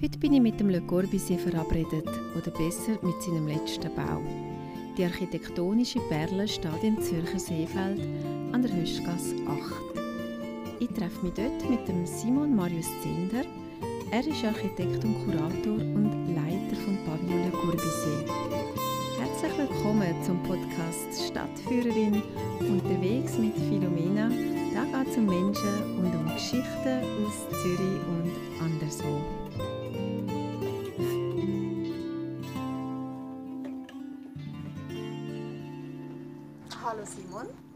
Heute bin ich mit dem Le Corbusier verabredet, oder besser mit seinem letzten Bau. Die architektonische Perle steht im Zürcher Seefeld an der Höschgasse 8. Ich treffe mich dort mit dem Simon Marius Zinder. Er ist Architekt und Kurator und Leiter vom Pavillon Le Corbusier. Herzlich willkommen zum Podcast Stadtführerin unterwegs mit Philomena. Da geht es um Menschen und um Geschichten aus Zürich und anderswo.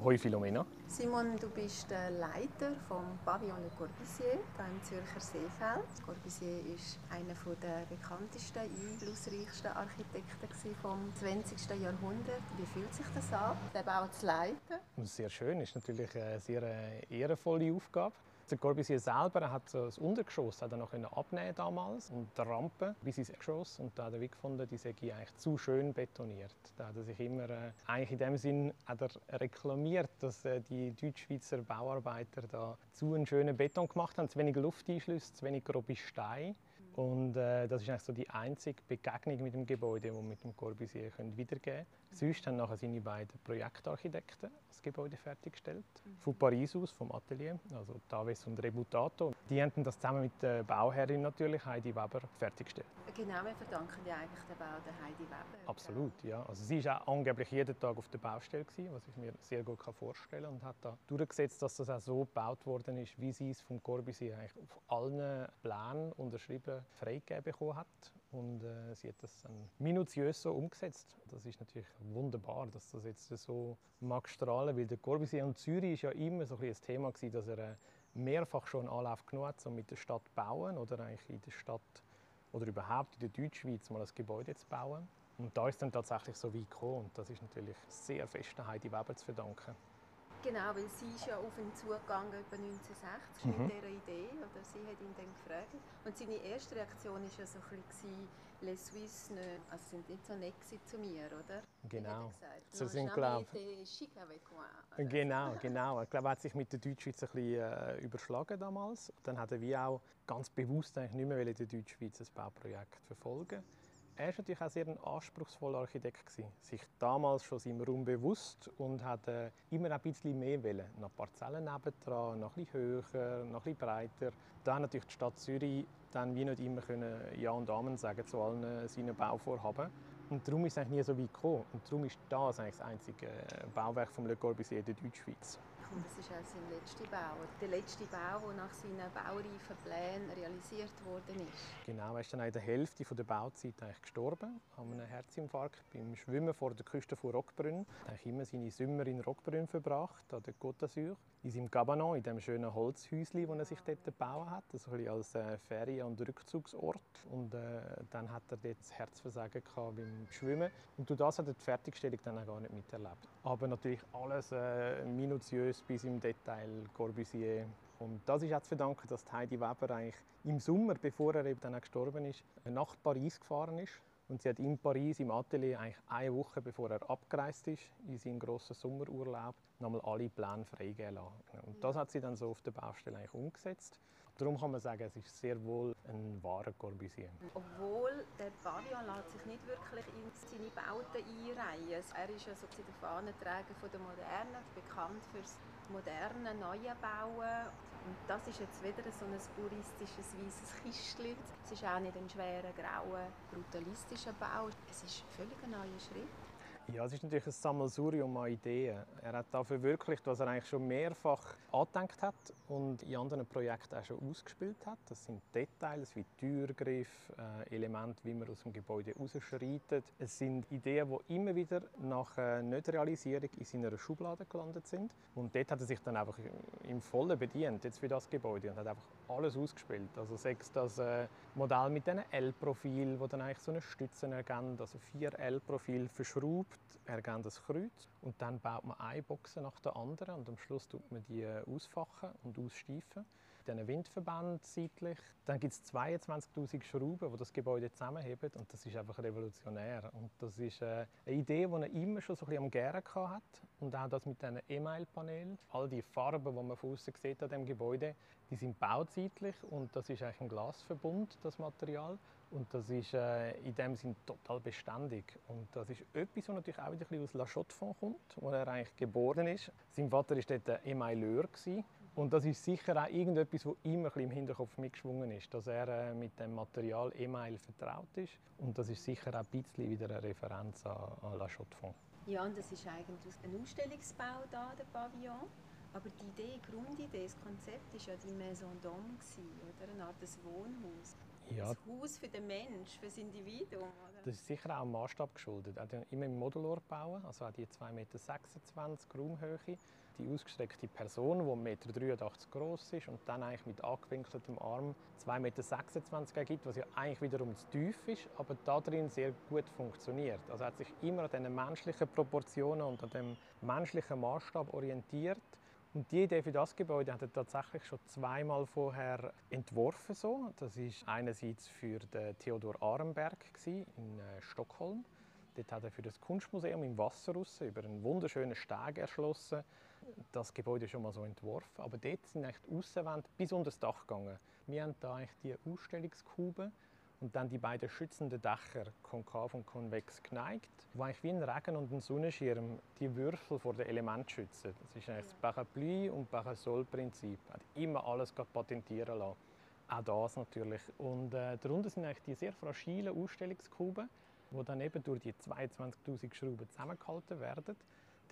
Hoi Philomena. Simon, du bist der Leiter vom Pavillon Le Corbusier hier im Zürcher Seefeld. Corbusier ist einer der bekanntesten, einflussreichsten Architekten vom 20. Jahrhundert. Wie fühlt sich das an, den Bau zu leiten? Sehr schön, ist natürlich eine sehr ehrenvolle Aufgabe. Der Corbusier selber hat das Untergeschoss hat er noch abnehmen damals und die Rampe bis ins Geschoss und da hat er gefunden, die sei eigentlich zu schön betoniert. Da hat er sich immer äh, eigentlich in dem Sinn hat er reklamiert, dass äh, die Deutschschweizer Bauarbeiter da zu einen schönen Beton gemacht haben, zu wenig Lufteinschlüsse, zu wenig grobe Steine. Und äh, das ist eigentlich so die einzige Begegnung mit dem Gebäude, die wir mit dem Corbusier können wiedergeben können. Sonst haben nachher seine beiden Projektarchitekten das Gebäude fertiggestellt. Mhm. Von Paris aus, vom Atelier, also Taves und Rebutato. Die haben das zusammen mit der Bauherrin natürlich, Heidi Weber, fertiggestellt. Genau, wir verdanken ja eigentlich den Bau der Heidi Weber. Absolut, ja. Also sie war auch angeblich jeden Tag auf der Baustelle, gewesen, was ich mir sehr gut vorstellen kann. Und hat da durchgesetzt, dass das auch so gebaut worden ist, wie sie es vom Corbusier eigentlich auf allen Plänen unterschrieben freigegeben bekommen hat. Und äh, sie hat das dann minutiös so umgesetzt. Das ist natürlich wunderbar, dass das jetzt so mag strahlen, weil der Corbusier und Zürich ist ja immer so ein, ein Thema gewesen, dass er äh, mehrfach schon Anlauf genommen hat, um mit der Stadt zu bauen oder eigentlich in der Stadt oder überhaupt in der Deutschschweiz mal ein Gebäude zu bauen. Und da ist dann tatsächlich so weit gekommen und das ist natürlich sehr fest Heidi Weber zu verdanken. Genau, weil sie ist ja auf ihn zugegangen etwa 1960 mhm. mit dieser Idee. Oder sie hat ihn dann gefragt. Und seine erste Reaktion war ja so ein bisschen, «Les Suisses ne, also sind nicht so nett zu mir, oder?» Genau. Sie sind, glaube Genau, genau. Ich glaube, er hat sich mit der Deutschschweiz ein bisschen äh, überschlagen damals. Dann hat er wie auch ganz bewusst eigentlich nicht mehr in der Deutschschweiz ein Bauprojekt verfolgen er war natürlich auch sehr ein anspruchsvoller Architekt. Gewesen. Sich damals schon seinem Raum bewusst und hat äh, immer ein bisschen mehr wollen. Noch Parzellen nebendran, noch ein höher, noch ein breiter. Dann natürlich die Stadt Zürich dann wie nicht immer können Ja und Amen sagen zu allen äh, seinen Bauvorhaben. Und darum ist es eigentlich nie so weit gekommen. Und darum ist das eigentlich das einzige äh, Bauwerk von Le Corbusier in der Deutschschweiz. Das ist auch sein letzter Bau. Der letzte Bau, der nach seinen baureifen Plänen realisiert worden ist. Genau, er ist dann in der Hälfte der Bauzeit eigentlich gestorben an einem Herzinfarkt beim Schwimmen vor der Küste von Rockbrünn. Er hat immer seine Sommer in Rockbrünn verbracht, an der Côte in seinem Cabanon, in dem schönen Holzhäuschen, das er sich dort gebaut hat, also als äh, Ferien- und Rückzugsort. Und äh, dann hat er dort das Herzversagen gehabt beim Schwimmen. Und durch das hat er die Fertigstellung dann auch gar nicht miterlebt. Aber natürlich alles äh, minutiös bis im Detail Corbusier. Und das ist auch zu verdanken, dass Heidi Weber eigentlich im Sommer, bevor er eben dann gestorben ist, nach Paris gefahren ist und sie hat in Paris im Atelier eigentlich eine Woche bevor er abgereist ist, in seinen grossen Sommerurlaub, nochmal alle Pläne freigeben lassen. Und das hat sie dann so auf der Baustelle eigentlich umgesetzt. Darum kann man sagen, es ist sehr wohl ein wahrer Corbusier. Obwohl der Pavillon lässt sich nicht wirklich in seine Bauten einreihen. Er ist ja so der Fahnenträger der Moderne, bekannt für das moderne, neue Bauen. Und das ist jetzt wieder so ein puristisches weißes Kistchen. Es ist auch nicht ein schwerer, grauer, brutalistischer Bau. Es ist ein völlig neuer Schritt. Ja, es ist natürlich ein Sammelsurium an Ideen. Er hat da verwirklicht, was er eigentlich schon mehrfach angedenkt hat und in anderen Projekten auch schon ausgespielt hat. Das sind Details wie Türgriff, äh, Elemente, wie man aus dem Gebäude rausschreitet. Es sind Ideen, die immer wieder nach äh, Nicht-Realisierung in seiner Schublade gelandet sind. Und dort hat er sich dann einfach im Vollen bedient, jetzt für das Gebäude, und hat einfach alles ausgespielt. Also sechs das äh, Modell mit diesen L-Profil, wo dann eigentlich so eine Stütze ergänzt, also vier L-Profil verschraubt ergeben das Kreuz und dann baut man eine Box nach der anderen und am Schluss tut man die ausfachen und aussteifen. Diesen Windverbänden seitlich. Dann gibt es 22'000 Schrauben, die das Gebäude zusammenheben und das ist einfach revolutionär. Und das ist äh, eine Idee, die er immer schon so ein bisschen am Gären hat und auch das mit diesen E-Mail-Panelen. All die Farben, die man von außen sieht an dem Gebäude, die sind bauzeitlich und das ist eigentlich ein Glasverbund, das Material. Und das ist äh, in dem Sinn total beständig. Und das ist etwas, was natürlich auch wieder aus La Chaux-de-Fonds kommt, wo er eigentlich geboren ist. Sein Vater war dort Emailleur. Und das ist sicher auch irgendetwas, was immer im Hinterkopf mitgeschwungen ist, dass er äh, mit dem Material Email vertraut ist. Und das ist sicher auch ein bisschen wieder eine Referenz an, an La Chaux-de-Fonds. Ja, und das ist eigentlich ein Ausstellungsbau da, der Pavillon. Aber die Idee, die Grundidee, das Konzept war ja die Maison d'Homme, oder? Eine Art Wohnhaus. Ja. Das Haus für den Mensch, für das Individuum. Oder? Das ist sicher auch dem Maßstab geschuldet. Er immer im Modular bauen, also auch die 2,26 Meter Raumhöhe. Die ausgestreckte Person, die 1,83 Meter groß ist und dann eigentlich mit angewinkeltem Arm 2,26 Meter ergibt, was ja eigentlich wiederum zu tief ist, aber da drin sehr gut funktioniert. Also er hat sich immer an diesen menschlichen Proportionen und an dem menschlichen Maßstab orientiert und die Idee für das Gebäude hat er tatsächlich schon zweimal vorher entworfen. So. Das ist einerseits für den Theodor Arenberg in äh, Stockholm. Dort hat er für das Kunstmuseum im Wasser raus, über einen wunderschönen Steg erschlossen. Das Gebäude schon mal so entworfen. Aber dort sind die Aussenwände bis unter das Dach gegangen. Wir haben da eigentlich die Ausstellungskuben und dann die beiden schützenden Dächer, konkav und konvex geneigt, wo eigentlich wie ein Regen und ein Sonnenschirm die Würfel vor den Elementen schützen. Das ist das Parapluie- und Parasol-Prinzip. Hat immer alles patentieren lassen. Auch das natürlich. Und äh, darunter sind eigentlich die sehr fragilen Ausstellungskuben, die dann eben durch die 22'000 Schrauben zusammengehalten werden.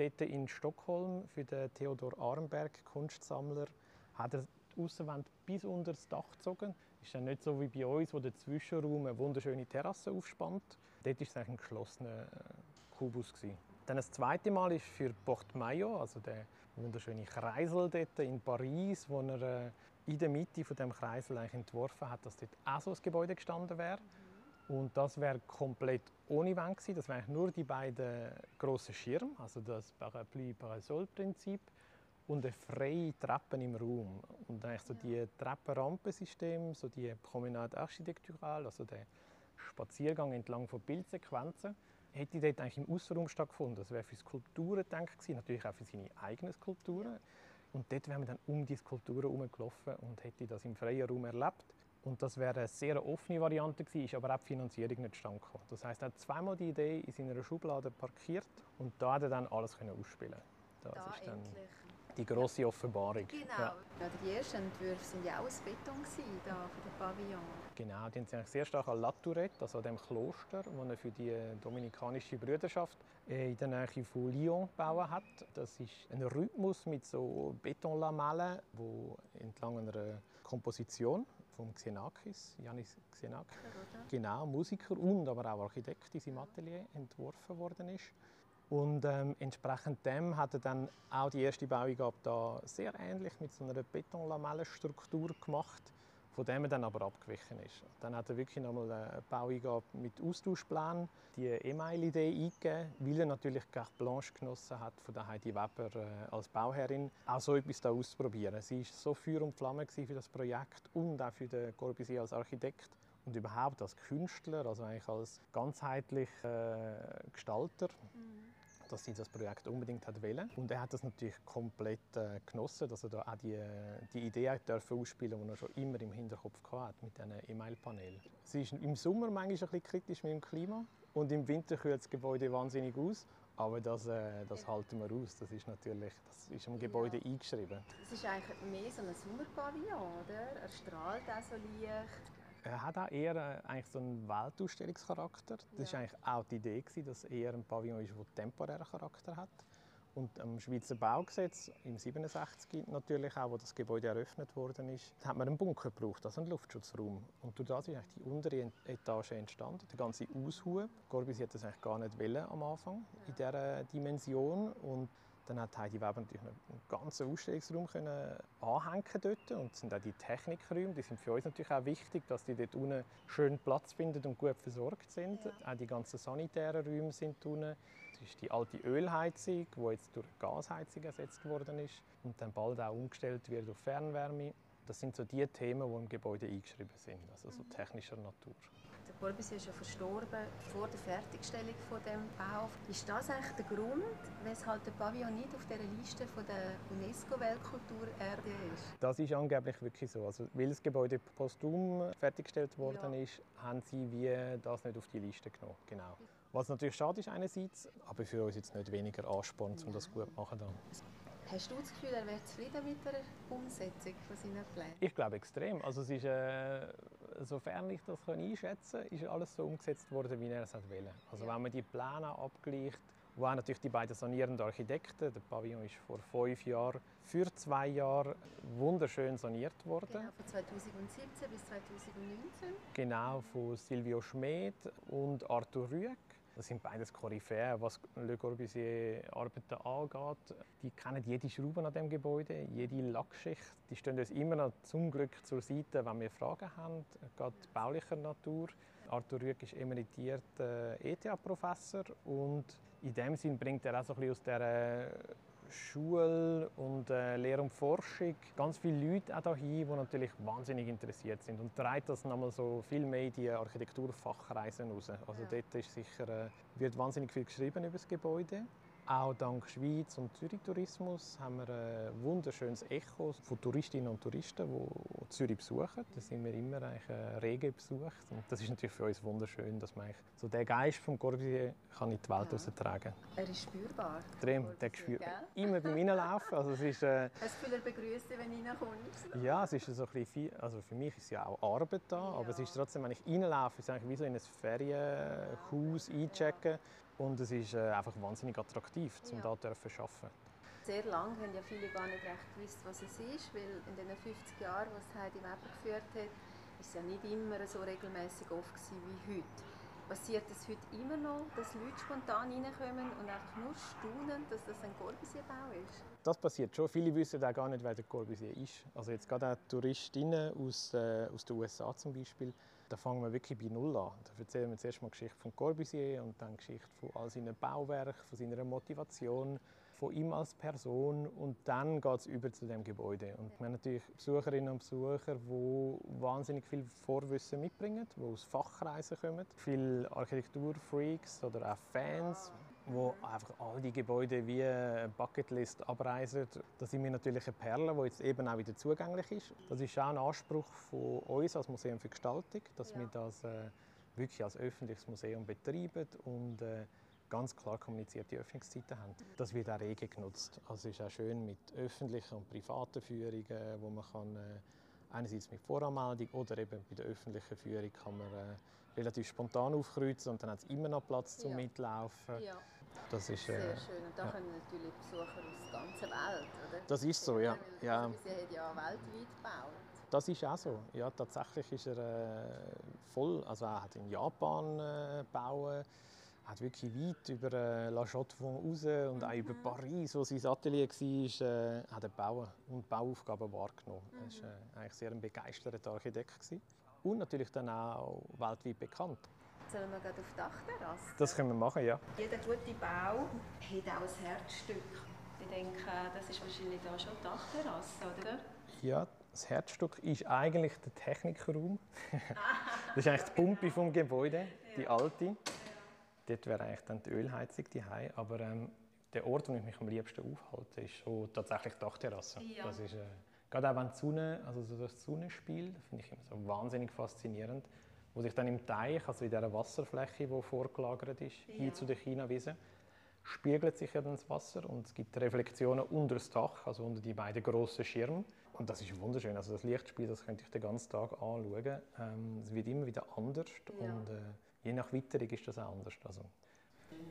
Dort in Stockholm für den Theodor Arnberg, Kunstsammler, hat er die Aussenwände bis unter das Dach gezogen. Ist dann nicht so wie bei uns, wo der Zwischenraum eine wunderschöne Terrasse aufspannt. Dort war es ein geschlossener äh, Kubus. Dann das zweite Mal ist für Porte Maillot, also der wunderschöne Kreisel dort in Paris, wo er äh, in der Mitte von dem Kreisel eigentlich entworfen hat, dass dort auch so ein Gebäude gestanden wäre. Und das wäre komplett ohne Wand gewesen. Das wären nur die beiden grossen Schirme, also das Parapluie-Parasol-Prinzip und eine freie Treppe im Raum. Und eigentlich so die Treppenrampensystem, so die Promenade architecturale, also der Spaziergang entlang von Bildsequenzen, hätte dort eigentlich im Außenraum stattgefunden. Das wäre für Skulpturen gedacht gewesen, natürlich auch für seine eigenen Skulpturen. Und dort wären wir dann um die Skulpturen herumgelaufen und hätte das im freien Raum erlebt. Und das wäre eine sehr offene Variante gewesen, ist aber auch die Finanzierung nicht stand Das heißt, er hat zweimal die Idee in seiner Schublade parkiert und da hat er dann alles ausspielen. Das da ist dann endlich die große Offenbarung. Genau. Ja. Ja, die ersten Entwürfe waren ja auch aus Beton da für den Pavillon. Genau, die sich sehr stark an La Tourette, also dem Kloster, das er für die dominikanische Brüderschaft äh, in der Nähe von Lyon gebaut hat. Das ist ein Rhythmus mit so Betonlamellen, wo entlang einer Komposition von Xenakis, Janis Xenakis, genau, Musiker und aber auch Architekt in seinem Atelier entworfen worden ist. Und ähm, entsprechend dem hat er dann auch die erste Baueingabe da sehr ähnlich mit so einer Betonlamellenstruktur gemacht, von dem er dann aber abgewichen ist. Dann hat er wirklich nochmal eine Baueingabe mit Austauschplänen, die E-Mail-Idee eingegeben, weil er natürlich carte blanche genossen hat von der Heidi Weber äh, als Bauherrin, auch so etwas da auszuprobieren. Sie war so Feuer und Flamme für das Projekt und auch für den Corbusier als Architekt und überhaupt als Künstler, also eigentlich als ganzheitlicher äh, Gestalter. Dass sie das Projekt unbedingt hat wollen. Und er hat das natürlich komplett äh, genossen, dass er da auch die, die Idee dürfen ausspielen, die er schon immer im Hinterkopf hatte mit diesen E-Mail-Panelen. Es ist im Sommer manchmal ein bisschen kritisch mit dem Klima und im Winter kühlt das Gebäude wahnsinnig aus. Aber das, äh, das halten wir aus. Das ist natürlich das ist im Gebäude ja. eingeschrieben. Es ist eigentlich mehr so ein Sommerpavillon, oder? Er strahlt auch so leicht. Er hat auch eher äh, eigentlich so einen Weltausstellungscharakter. Das war ja. eigentlich auch die Idee, dass er eher ein Pavillon ist, der temporären Charakter hat. Und am Schweizer Baugesetz im 67 natürlich auch, wo das Gebäude eröffnet worden ist, hat man einen Bunker gebraucht, also einen Luftschutzraum. Und durch das ist eigentlich die untere Etage entstanden, der ganze Aushue. Corbusier hat das eigentlich gar nicht wollen am Anfang in dieser Dimension und dann hat Heidi Weber natürlich einen ganzen Ausstellungsraum können anhängen dort. Und sind auch die Technikräume, die sind für uns natürlich auch wichtig, dass die dort unten schön Platz finden und gut versorgt sind. Ja. Auch die ganzen sanitären Räume sind unten. Das ist die alte Ölheizung, die jetzt durch Gasheizung ersetzt worden ist und dann bald auch umgestellt wird auf Fernwärme. Das sind so die Themen, die im Gebäude eingeschrieben sind, also so technischer Natur. Corbusier ist ja verstorben vor der Fertigstellung von dem Bau. Ist das eigentlich der Grund, weshalb der Pavillon nicht auf der Liste von der UNESCO-Weltkulturerde ist? Das ist angeblich wirklich so. Also, weil das Gebäude posthum fertiggestellt worden ja. ist, haben sie wie das nicht auf die Liste genommen. Genau. Was natürlich schade ist einerseits, aber für uns jetzt nicht weniger Ansporn, um das gut zu machen. Dann. Hast du das Gefühl, er wäre zufrieden mit der Umsetzung von seinen Plänen? Ich glaube extrem. Also es ist, äh, sofern ich das einschätzen kann, ist alles so umgesetzt worden, wie er es wollte. Also wenn man die Pläne abgleicht, wo auch natürlich die beiden sanierenden Architekten, der Pavillon ist vor fünf Jahren für zwei Jahre wunderschön saniert worden. Genau, von 2017 bis 2019. Genau, von Silvio Schmid und Arthur Rüegg. Das sind beides Koryphäen, was Le Corbusier Arbeiten angeht. Die kennen jede Schraube an dem Gebäude, jede Lackschicht. Die stehen uns immer noch zum Glück zur Seite, wenn wir Fragen haben, gerade baulicher Natur. Arthur Rüegg ist emeritierter ETH-Professor und in dem Sinn bringt er auch so ein bisschen aus dieser Schule und äh, Lehre und Forschung ganz viele Leute auch hier, die natürlich wahnsinnig interessiert sind und treibt das nochmal so viel mehr in die Architekturfachreisen raus. Also ja. dort ist sicher, äh, wird wahnsinnig viel geschrieben über das Gebäude. Auch dank Schweiz und Zürich Tourismus haben wir ein wunderschönes Echo von Touristinnen und Touristen, die Zürich besuchen. Da sind wir immer eigentlich äh, rege besucht. Und das ist natürlich für uns wunderschön, dass man so den Geist vom Corbusier kann in die Welt ja. tragen Er ist spürbar. Extrem, der spürt immer beim Reinlaufen. Also es ist, äh, Hast du viel begrüßen, wenn du reinkommst? Ja, es ist so ein bisschen, also für mich ist ja auch Arbeit da, ja. aber es ist trotzdem, wenn ich reinlaufe, ist es eigentlich wie so in ein Ferienhaus einchecken. Und es ist äh, einfach wahnsinnig attraktiv, um ja. hier zu arbeiten. Sehr lange haben ja viele gar nicht recht gewusst, was es ist, weil in den 50 Jahren, was Heidi Weber geführt hat, war es ja nicht immer so regelmäßig oft wie heute. Passiert es heute immer noch, dass Leute spontan reinkommen und einfach nur staunen, dass das ein Corbusier-Bau ist? Das passiert schon. Viele wissen auch gar nicht, wer der Corbusier ist. Also jetzt gerade auch Touristinnen aus, äh, aus den USA zum Beispiel da fangen wir wirklich bei Null an. Da erzählen wir zuerst mal Geschichte von Corbusier und dann Geschichte von all seinen Bauwerken, von seiner Motivation, von ihm als Person und dann geht es über zu dem Gebäude. Und wir haben natürlich Besucherinnen und Besucher, die wahnsinnig viel Vorwissen mitbringen, die aus Fachkreisen kommen, viele Architekturfreaks oder auch Fans, wo einfach all die Gebäude wie eine Bucketlist abreisen. Das sind wir natürlich eine Perle, die jetzt eben auch wieder zugänglich ist. Das ist auch ein Anspruch von uns als Museum für Gestaltung, dass ja. wir das äh, wirklich als öffentliches Museum betreiben und äh, ganz klar kommunizierte Öffnungszeiten haben. Das wird auch rege genutzt. Also es ist auch schön mit öffentlichen und privaten Führungen, wo man kann, äh, einerseits mit Voranmeldung oder eben bei der öffentlichen Führung kann man äh, relativ spontan aufkreuzen und dann hat es immer noch Platz zum ja. Mitlaufen. Ja. Das ist, äh, Sehr schön. Und da ja. kommen natürlich Besucher aus der ganzen Welt, oder? Das ist so, ja. ja. Sie haben ja weltweit gebaut. Das ist auch so. Ja, tatsächlich ist er äh, voll. Also er hat in Japan äh, bauen, hat wirklich weit über äh, La Chaux-de-Fonds raus und mhm. auch über mhm. Paris, wo sein Atelier war, äh, hat er bauen und Bauaufgaben wahrgenommen. Mhm. Er war äh, eigentlich sehr ein begeisterter Architekt. Gewesen. Und natürlich dann auch weltweit bekannt. Sollen wir gerade auf die Dachterrasse? Das können wir machen, ja. Jeder gute Bau hat auch ein Herzstück. Ich denke, das ist wahrscheinlich da schon die Dachterrasse, oder? Ja, das Herzstück ist eigentlich der Technikraum. das ist eigentlich die Pumpe vom Gebäude, die alte. Dort wäre eigentlich dann die Ölheizung die Aber ähm, der Ort, wo ich mich am liebsten aufhalte, ist schon tatsächlich die Dachterrasse. Ja. Das ist, äh, gerade auch wenn die Sonne, also so das Sonnenspiel, finde ich immer so wahnsinnig faszinierend wo sich dann im Teich, also in dieser Wasserfläche, die vorgelagert ist, ja. hin zu der Chinawiese, spiegelt sich ja dann das Wasser und es gibt Reflexionen unter das Dach, also unter die beiden grossen Schirme. Und das ist wunderschön. Also das Lichtspiel, das könnte ich den ganzen Tag anschauen. Ähm, es wird immer wieder anders ja. und äh, je nach Witterung ist das auch anders. Also,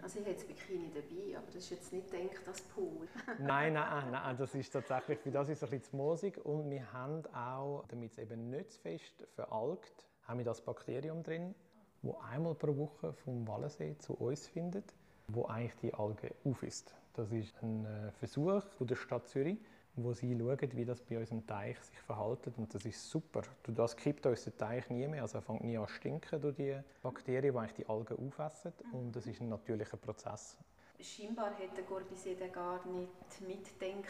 also ich habe jetzt Bikini dabei, aber das ist jetzt nicht denkt das Pool. nein, nein, nein, das ist tatsächlich, für das ist ein bisschen zu Musik und wir haben auch, damit es eben nicht zu fest veralgt, haben wir das Bakterium drin, wo einmal pro Woche vom Wallensee zu uns findet, wo eigentlich die Alge aufisst. Das ist ein äh, Versuch von der Stadt Zürich, wo sie schauen, wie das bei unserem Teich sich verhält. Und das ist super. Durch das kippt unser Teich nie mehr. Also er fängt nie an zu stinken durch die Bakterien, die eigentlich die Algen aufessen. Und das ist ein natürlicher Prozess. Scheinbar hätte der Corbusier den gar nicht mitdenken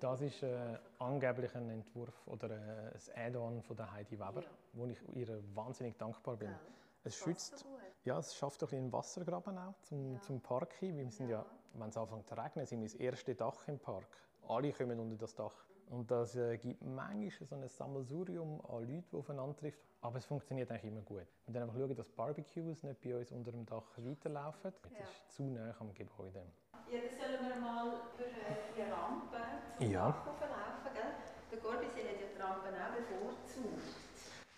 Das ist äh, angeblich ein Entwurf oder äh, ein Add-on von der Heidi Weber, ja. wo ich ihr wahnsinnig dankbar bin. Ja. Es schützt, ja, es schafft ein einen Wassergraben auch zum, ja. zum Park hin. Wir sind ja, wenn es anfängt zu regnen, sind wir das erste Dach im Park. Alle kommen unter das Dach. Und das äh, gibt manchmal so ein Sammelsurium an Leuten, die aufeinander treffen. Aber es funktioniert eigentlich immer gut. Wir müssen einfach schauen, dass Barbecues nicht bei uns unter dem Dach weiterlaufen. Das ja. ist zu nah am Gebäude. Ja, dann sollen wir mal über die Rampe zum ja. Dach hochlaufen. Gell? Der Corbusier hat ja die Rampen auch bevorzugt.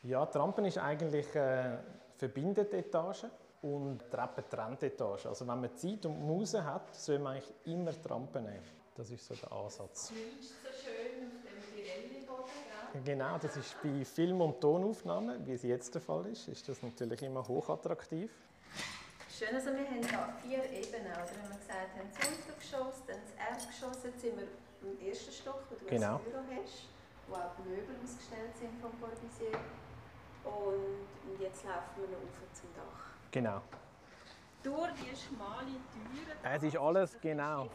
Ja, die Rampe ist eigentlich äh, verbindet Etage und Treppe trennt Etage. Also wenn man Zeit und Muse hat, soll man eigentlich immer die Rampe nehmen. Das ist so der Ansatz. Genau, das ist bei Film- und Tonaufnahmen, wie es jetzt der Fall ist, ist das natürlich immer hochattraktiv. Schön, also wir haben hier vier Ebenen, oder? Wenn wir gesagt haben, das Untergeschoss, dann das Erdgeschoss, jetzt sind wir im ersten Stock, wo du genau. ein Büro hast, wo auch die Möbel ausgestellt sind vom Corbusier. Und jetzt laufen wir noch auf zum Dach. Genau. Durch die schmale Türe. Es ist alles, genau.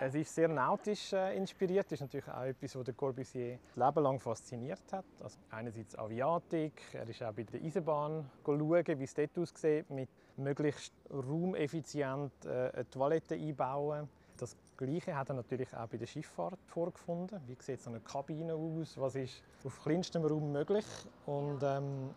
Es ist sehr nautisch äh, inspiriert. Das ist natürlich auch etwas, was der Corbusier das Leben lang fasziniert hat. Also einerseits Aviatik, er ist auch bei der Eisenbahn schauen, wie es dort aussieht, mit möglichst raumeffizient äh, eine Toilette einbauen. Das Gleiche hat er natürlich auch bei der Schifffahrt vorgefunden. Wie sieht so eine Kabine aus? Was ist auf kleinstem Raum möglich? Und ähm,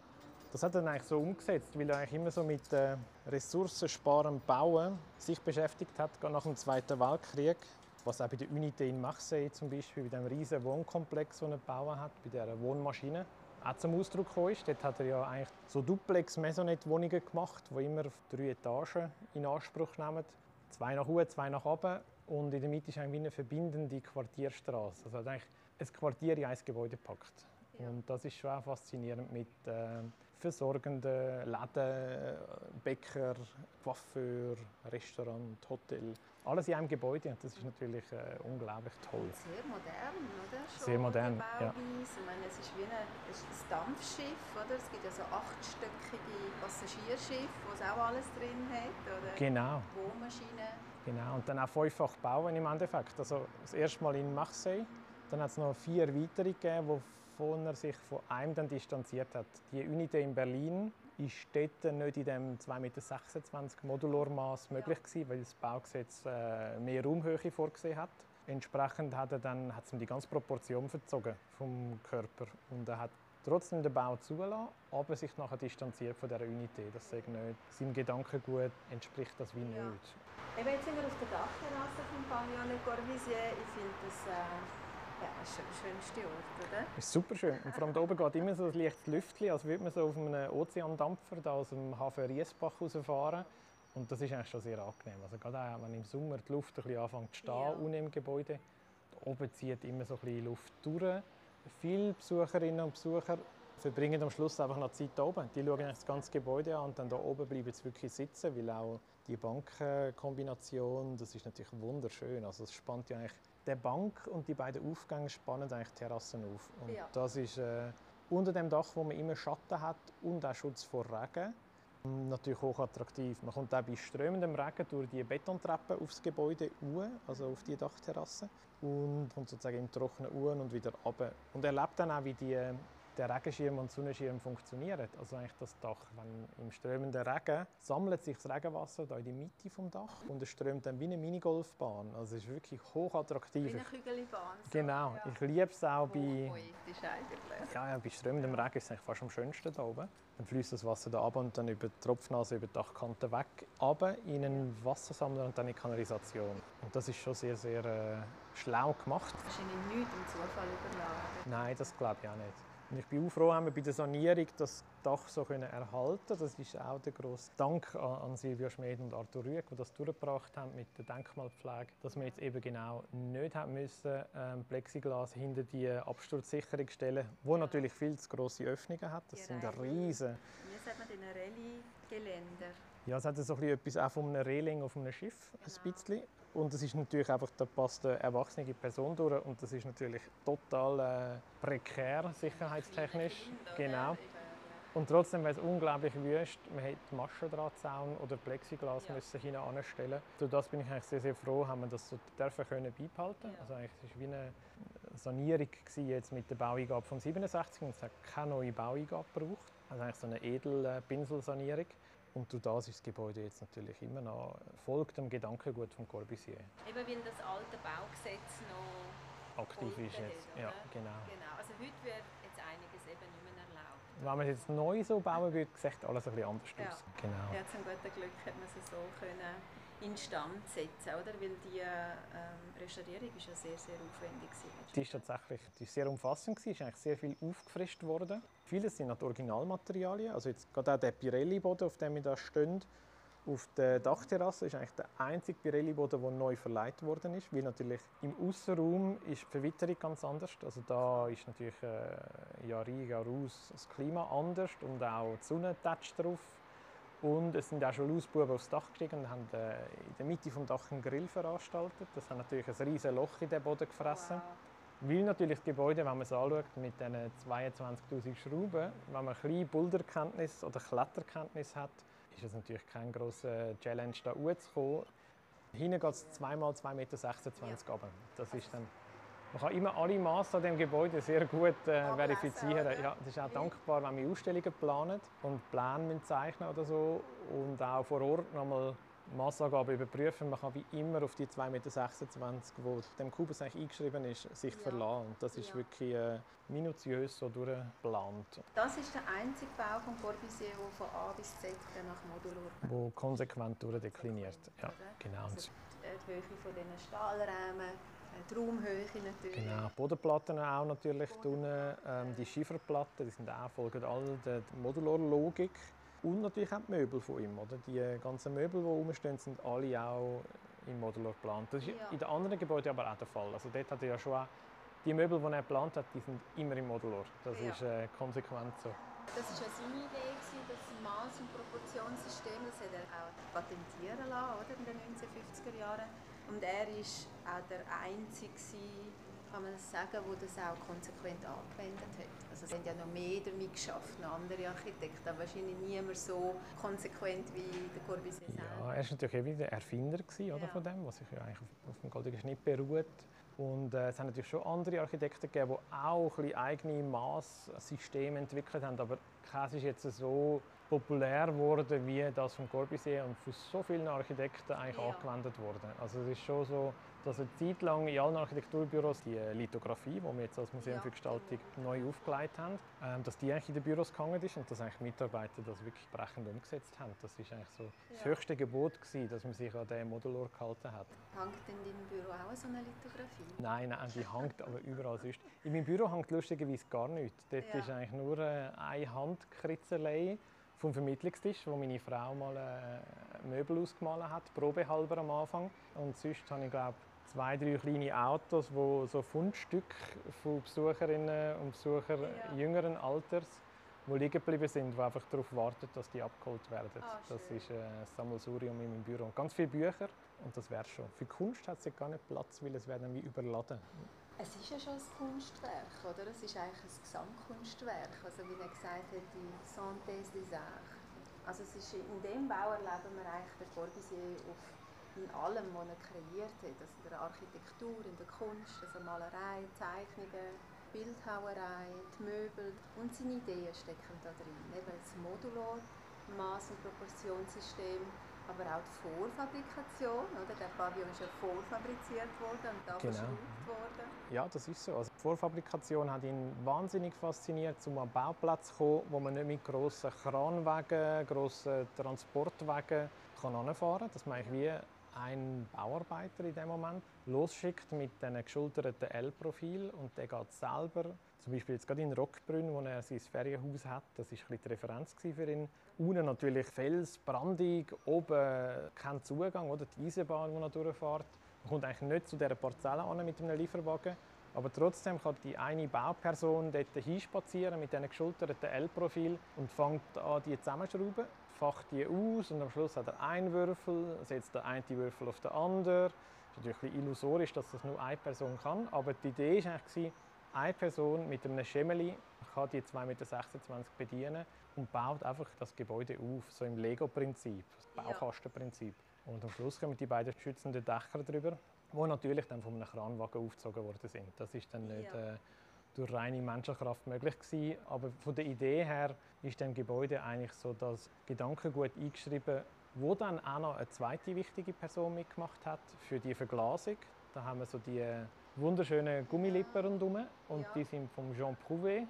das hat er eigentlich so umgesetzt, weil er eigentlich immer so mit äh, ressourcensparendem Bauen sich beschäftigt hat, gerade nach dem Zweiten Weltkrieg. Was auch bei der Unité in Marseille zum Beispiel, bei dem riesigen Wohnkomplex, den er gebaut hat, bei dieser Wohnmaschine, auch zum Ausdruck gekommen ist. Dort hat er ja eigentlich so duplex maisonette wohnungen gemacht, die immer drei Etagen in Anspruch nehmen. Zwei nach oben, zwei nach oben. Und in der Mitte ist eigentlich eine verbindende Quartierstraße. Also hat eigentlich ein Quartier in ein Gebäude gepackt. Ja. Und das ist schon auch faszinierend mit äh, versorgende Läden, Bäcker, Coiffeur, Restaurant, Hotel. Alles in einem Gebäude und das ist natürlich äh, unglaublich toll. Sehr modern, oder? Schon Sehr modern, ja. Ich meine, es ist wie ein, ein Dampfschiff, oder? Es gibt ja so achtstöckige Passagierschiffe, wo es auch alles drin hat, oder? Genau. Wohnmaschinen. Genau, und dann auch fünffach bauen im Endeffekt. Also das erste Mal in Marseille, dann hat es noch vier weitere gegeben, die wovon er sich von einem dann distanziert hat. Die Unité in Berlin ist dort nicht in dem 2,26 Meter Modulormaß möglich gewesen, weil das Baugesetz äh, mehr Raumhöhe vorgesehen hat. Entsprechend hat er dann hat ihm die ganze Proportion verzogen vom Körper und er hat trotzdem den Bau zugelassen, aber sich nachher distanziert von dieser Unité. Das sagt nicht seinem Gedankengut entspricht das wie nicht. Ja. Eben jetzt sind wir auf der Dachterrasse vom Pavillon Le Corbusier. Ich finde das äh ja, das ist der schönste Ort, oder? Das ist super schön. Und vor allem da oben geht immer so ein leichtes Lüftchen, als würde man so auf einem Ozeandampfer da aus dem Hafen Riesbach rausfahren. Und das ist eigentlich schon sehr angenehm. Also gerade auch, wenn im Sommer die Luft ein bisschen anfängt zu stehen, ja. unten im Gebäude, da oben zieht immer so ein bisschen Luft durch. Viele Besucherinnen und Besucher verbringen am Schluss einfach noch Zeit da oben. Die schauen das ganze Gebäude an und dann da oben bleiben sie wirklich sitzen, weil auch die Bankenkombination, das ist natürlich wunderschön. Also es spannt ja eigentlich der Bank und die beiden Aufgänge spannen eigentlich Terrassen auf. Und ja. das ist äh, unter dem Dach, wo man immer Schatten hat und auch Schutz vor Regen. Natürlich hoch attraktiv. Man kommt auch bei strömendem Regen durch die Betontreppe aufs Gebäude uhr, also auf die Dachterrasse und kommt sozusagen im trockenen Uhren und wieder runter. Und erlebt dann auch, wie die der Regenschirm und Sonnenschirm funktionieren. Also eigentlich das Dach. Wenn im strömenden Regen sammelt sich das Regenwasser da in die Mitte vom Dach und es strömt dann wie eine Minigolfbahn. Also es ist wirklich hochattraktiv. Wie eine Kügelbahn. So. Genau. Ja. Ich liebe es auch bei, ja, ja, bei strömendem Regen ist es fast am schönsten da oben. Dann fließt das Wasser da ab und dann über die Tropfnase über die Dachkante weg, aber in einen Wassersammler und dann in die Kanalisation. Und das ist schon sehr, sehr äh, schlau gemacht. Wahrscheinlich nichts im Zufall überladen. Nein, das glaube ich auch nicht. Und ich bin auch froh, haben wir bei der Sanierung das Dach so können erhalten Das ist auch der grosse Dank an Silvia Schmid und Arthur Rüegg, die das durchgebracht haben mit der Denkmalpflege, dass wir jetzt eben genau nicht haben müssen, ähm, Plexiglas hinter die Absturzsicherung stellen, wo natürlich viel zu grosse Öffnungen hat. Das sind riesen. Wie sagt man den Rallye-Geländer? Ja, es hat so etwas auch von einem Reling auf einem Schiff, genau. ein bisschen. Und das ist natürlich einfach, da passt eine erwachsene Person durch und das ist natürlich total äh, prekär sicherheitstechnisch. Genau. Und trotzdem wäre es unglaublich wüst. Man hätte Maschendrahtzaun oder Plexiglas ja. müssen hinten anstellen. Durch das bin ich eigentlich sehr, sehr froh, haben wir das so dürfen können beibehalten. Ja. Also eigentlich es war wie eine Sanierung jetzt mit der Baueingabe von 67 und es hat keine neue Baueingabe gebraucht. Also eigentlich so eine Edelpinselsanierung. Und durch das ist das Gebäude jetzt natürlich immer noch folgt dem Gedankengut von Corbusier. Eben weil das alte Baugesetz noch aktiv ist jetzt. Hat, ja, genau. genau. Also heute wird jetzt einiges eben nicht mehr erlaubt. Wenn man es jetzt neu so bauen würde, sieht alles ein bisschen anders ja. aus. Genau. Ja, zum guten Glück hat man es so können instand setzen, oder? Weil die ähm, Restaurierung ist ja sehr, sehr aufwendig Die ist tatsächlich die ist sehr umfassend gewesen, ist eigentlich sehr viel aufgefrischt worden. Vieles sind die Originalmaterialien, also jetzt gerade auch der Pirelli-Boden, auf dem wir da stehen, auf der Dachterrasse ist eigentlich der einzige Pirelli-Boden, der neu verleiht worden ist, weil natürlich im Außenraum ist die Verwitterung ganz anders. Also da ist natürlich äh, rein, Jahr raus das Klima anders und auch die Sonne tätscht drauf. Und es sind auch schon Lausbuben aufs Dach gestiegen und haben äh, in der Mitte des Dach einen Grill veranstaltet. Das hat natürlich ein riesiges Loch in den Boden gefressen. Wow. Weil natürlich das Gebäude, wenn man es anschaut, mit diesen 22'000 Schrauben, wenn man ein bisschen Boulderkenntnis oder Kletterkenntnis hat, ist es natürlich kein grosser Challenge, da hochzukommen. Hinten geht es 2 x 2,26 Meter runter. Das ist dann man kann immer alle Maße an dem Gebäude sehr gut äh, verifizieren. Ja, das ist auch dankbar, wenn wir Ausstellungen planen und Pläne zeichnen oder so und auch vor Ort nochmal Massangaben überprüfen. Man kann wie immer auf die 2,26 Meter, die auf dem Kubus eigentlich eingeschrieben ist, sich ja. verlassen. Und das ist ja. wirklich äh, minutiös so durchgeplant. Das ist der einzige Bau von Corbusier, der von A bis Z nach Modulor Wo konsequent durchdekliniert. Ja, genau. Also die Höhe von diesen Stahlräumen, die Raumhöhe natürlich. Genau, Bodenplatten auch natürlich. Unten, ähm, die Schieferplatten, die sind auch, folgen all der Modular-Logik. Und natürlich auch die Möbel von ihm. Oder? Die ganzen Möbel, die rumstehen, sind alle auch im Modular geplant. Das ist ja. in den anderen Gebäuden aber auch der Fall. Also dort hat er ja schon auch, die Möbel, die er geplant hat, die sind immer im Modular. Das ja. ist äh, konsequent so. Das war ja seine Idee, das Maß- und Proportionssystem. Das hat er auch patentieren lassen oder, in den 1950er Jahren. Und er war auch der Einzige, kann man sagen, der das auch konsequent angewendet hat. Also es haben ja noch mehr damit geschafft, noch andere Architekten, aber wahrscheinlich niemand so konsequent wie der Corbusier selber. Ja, er war natürlich auch wieder Erfinder gewesen, oder, ja. von dem, was sich ja eigentlich auf dem goldenen Schnitt beruht. Und äh, es haben natürlich schon andere Architekten gegeben, die auch ein eigene Maßsysteme entwickelt haben, aber keins ist jetzt so populär geworden wie das von Corbusier und von so vielen Architekten eigentlich ja. angewendet worden. Also es ist schon so, dass eine Zeit lang in allen Architekturbüros die Lithografie, die wir jetzt als Museum für Gestaltung neu aufgelegt haben, dass die eigentlich in den Büros gehangen ist und dass eigentlich Mitarbeiter das wirklich brechend umgesetzt haben. Das ist eigentlich so das ja. höchste Gebot gewesen, dass man sich an den Modulor gehalten hat. Hängt in deinem Büro auch so eine Lithografie? Nein, nein, die hängt aber überall sonst. In meinem Büro hängt lustigerweise gar nichts. Dort ja. ist eigentlich nur äh, eine Handkritzerlei vom Vermittlungstisch, wo meine Frau mal äh, Möbel ausgemalt hat, probehalber am Anfang. Und sonst habe ich glaube zwei, drei kleine Autos, wo so Fundstücke von Besucherinnen und Besuchern ja. jüngeren Alters, die liegen geblieben sind, die einfach darauf warten, dass die abgeholt werden. Ah, das ist äh, ein Sammelsurium in meinem Büro. Und ganz viele Bücher und das wäre schon. Für Kunst hat es gar nicht Platz, weil es werden wie überladen. Es ist ja schon ein Kunstwerk, oder? Es ist eigentlich ein Gesamtkunstwerk. Also wie er gesagt hat, die Synthèse des Arts. Also es ist, in dem Bau erleben wir eigentlich den Corbusier auf, in allem, was er kreiert hat. Also in der Architektur, in der Kunst, also Malerei, Zeichnungen, Bildhauerei, die Möbel und seine Ideen stecken da drin. Eben das Modular, Maß- und Proportionssystem, aber auch die Vorfabrikation, oder? Der Pavillon ist ja vorfabriziert worden und da genau. verschraubt worden. Ja, das ist so. Also die Vorfabrikation hat ihn wahnsinnig fasziniert, um an einen Bauplatz zu kommen, wo man nicht mit grossen Kranwagen, grossen Transportwagen kann anfahren kann. Dass man wie ein Bauarbeiter in dem Moment losschickt mit einem geschulterten L-Profil und der geht selber zum Beispiel jetzt gerade in Rockbrünn, wo er sein Ferienhaus hat, das war die Referenz für ihn. Unten natürlich Fels, brandig, oben kein Zugang, oder die Eisenbahn, die er durchfährt. Man kommt eigentlich nicht zu dieser Parzelle an mit einem Lieferwagen. Aber trotzdem kann die eine Bauperson dort hinspazieren mit diesem geschulterten L-Profil und fängt an, die zusammenzuschrauben, facht die aus und am Schluss hat er einen Würfel, setzt der eine Würfel auf den anderen. Es ist natürlich illusorisch, dass das nur eine Person kann, aber die Idee war eigentlich, eine Person mit einem Schemeli kann die 2,26 Meter bedienen und baut einfach das Gebäude auf, so im Lego-Prinzip, das Baukastenprinzip. Und am Schluss kommen die beiden schützenden Dächer drüber, die natürlich dann von einem Kranwagen aufgezogen worden sind. Das ist dann nicht äh, durch reine Menschenkraft möglich gewesen. Aber von der Idee her ist dem Gebäude eigentlich so das Gedankengut eingeschrieben, wo dann auch noch eine zweite wichtige Person mitgemacht hat für die Verglasung. Da haben wir so die wunderschönen Gummilippen rundherum und ja. die sind von Jean Prouvé,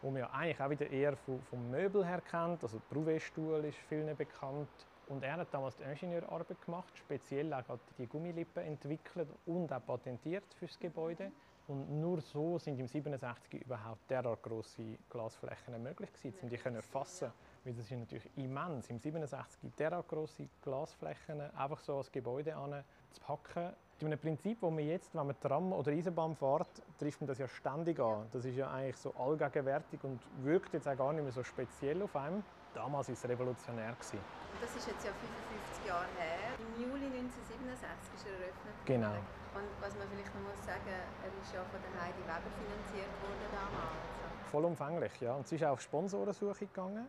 wo man ja eigentlich auch wieder eher vom, vom Möbel her kennt. Also der Prouvé-Stuhl ist vielen bekannt. Und er hat damals die Ingenieurarbeit gemacht, speziell auch die Gummilippen entwickelt und auch patentiert für das Gebäude. Und nur so sind im 67 überhaupt derart große Glasflächen möglich gewesen, um die zu fassen. Weil das ist natürlich immens, im 67 derart große Glasflächen einfach so als Gebäude zu packen. Mit einem Prinzip, wo man jetzt, wenn man Tram oder Eisenbahn fährt, trifft man das ja ständig an. Das ist ja eigentlich so allgegenwärtig und wirkt jetzt auch gar nicht mehr so speziell auf einem. Damals war es revolutionär. Gewesen. Das ist jetzt ja 55 Jahre her. Im Juli 1967 ist er eröffnet. Genau. Und was man vielleicht noch muss sagen, er ist ja von der Heidi Weber finanziert worden damals. Vollumfänglich, ja. Und es ist auch auf Sponsorensuche gegangen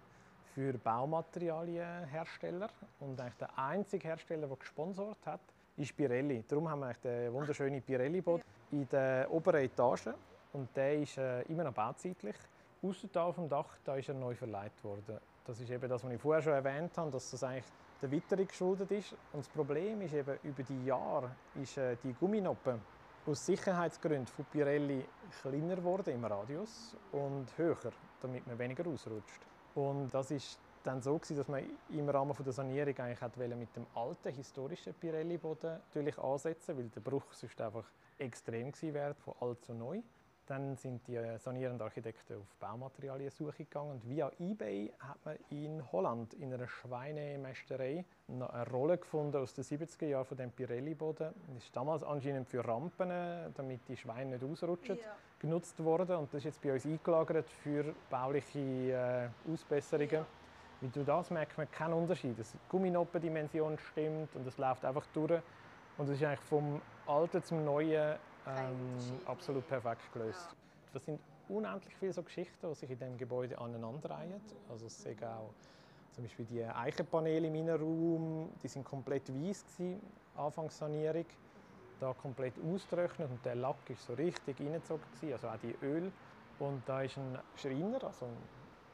für Baumaterialienhersteller. Und eigentlich der einzige Hersteller, der gesponsert hat, ist Pirelli. Darum haben wir den wunderschönen Pirelli-Boot ja. in der oberen Etage. Und der ist äh, immer noch bauzeitlich. Außer da auf dem Dach da ist er neu verleiht worden. Das ist eben das, was ich vorher schon erwähnt habe, dass das eigentlich der Witterung geschuldet ist. Und das Problem ist eben, über die Jahre ist äh, die Gumminoppe aus Sicherheitsgründen von Pirelli kleiner geworden im Radius und höher, damit man weniger ausrutscht. Und das ist dann so gewesen, dass man im Rahmen der Sanierung eigentlich hat mit dem alten historischen Pirelli-Boden natürlich ansetzen, weil der Bruch sonst einfach extrem gewesen wäre von alt zu neu. Dann sind die sanierenden Architekten auf Baumaterialiensuche gegangen und via eBay hat man in Holland in einer Schweinemästerei eine Rolle gefunden aus den 70er Jahren von dem Pirelli-Boden. Das ist damals anscheinend für Rampen, damit die Schweine nicht ausrutschen, ja. genutzt worden und das ist jetzt bei uns eingelagert für bauliche äh, Ausbesserungen. Ja. Wie du das merkt man keinen Unterschied. Die Gumminoppendimension stimmt und es läuft einfach durch und es ist eigentlich vom Alten zum Neuen ähm, absolut perfekt gelöst. Ja. Das sind unendlich viele so Geschichten, die sich in dem Gebäude aneinanderreihen. Also es sind auch zum Beispiel die Eichenpaneele im Innenraum, die sind komplett weiß gewesen, Anfangssanierung, da komplett ausgetrocknet und der Lack ist so richtig reingezogen also auch die Öl. Und da ist ein Schreiner, also eine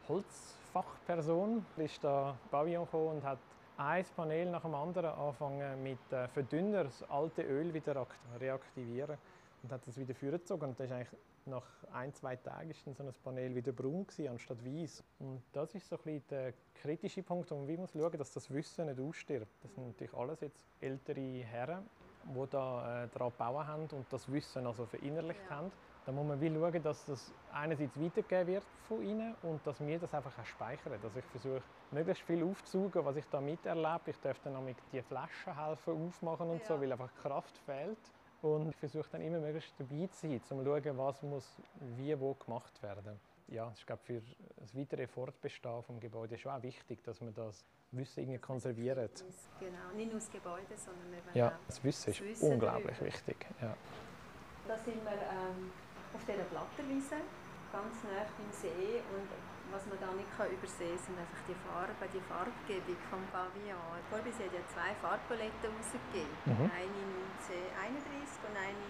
Holzfachperson, ist da Pavillon gekommen und hat ein Panel nach dem anderen anfangen mit äh, Verdünner das alte Öl wieder reaktivieren und hat das wieder vorgezogen. Und das ist eigentlich nach ein, zwei Tagen ist dann so ein Panel wieder braun gewesen, anstatt weiß. Und das ist so ein bisschen der kritische Punkt, wo man muss schauen, dass das Wissen nicht ausstirbt. Das sind natürlich alles jetzt ältere Herren, die da äh, daran gebaut haben und das Wissen also verinnerlicht ja. haben. Da muss man wie schauen, dass das einerseits weitergegeben wird von ihnen und dass wir das einfach auch speichern. Dass ich versuche, möglichst viel aufzusaugen, was ich da miterlebe. Ich darf dann auch mit die Flaschen helfen aufmachen und ja. so, weil einfach Kraft fehlt. Und ich versuche dann immer möglichst dabei zu sein, um zu schauen, was muss wie wo gemacht werden. Ja, ich glaube, für das weitere Fortbestehen des Gebäudes schon auch wichtig, dass man das Wissen irgendwie konserviert. Genau, nicht nur das Gebäude, sondern eben ja, das Wissen ist Wissen unglaublich darüber. wichtig. Ja. Da sind wir ähm, auf dieser Plattenwiese, ganz nah beim See und was man da nicht kann übersehen kann, sind einfach die Farben, die Farbgebung vom Pavillon. Corbis hat ja zwei Farbpaletten rausgegeben. Mhm. Eine 1931 und eine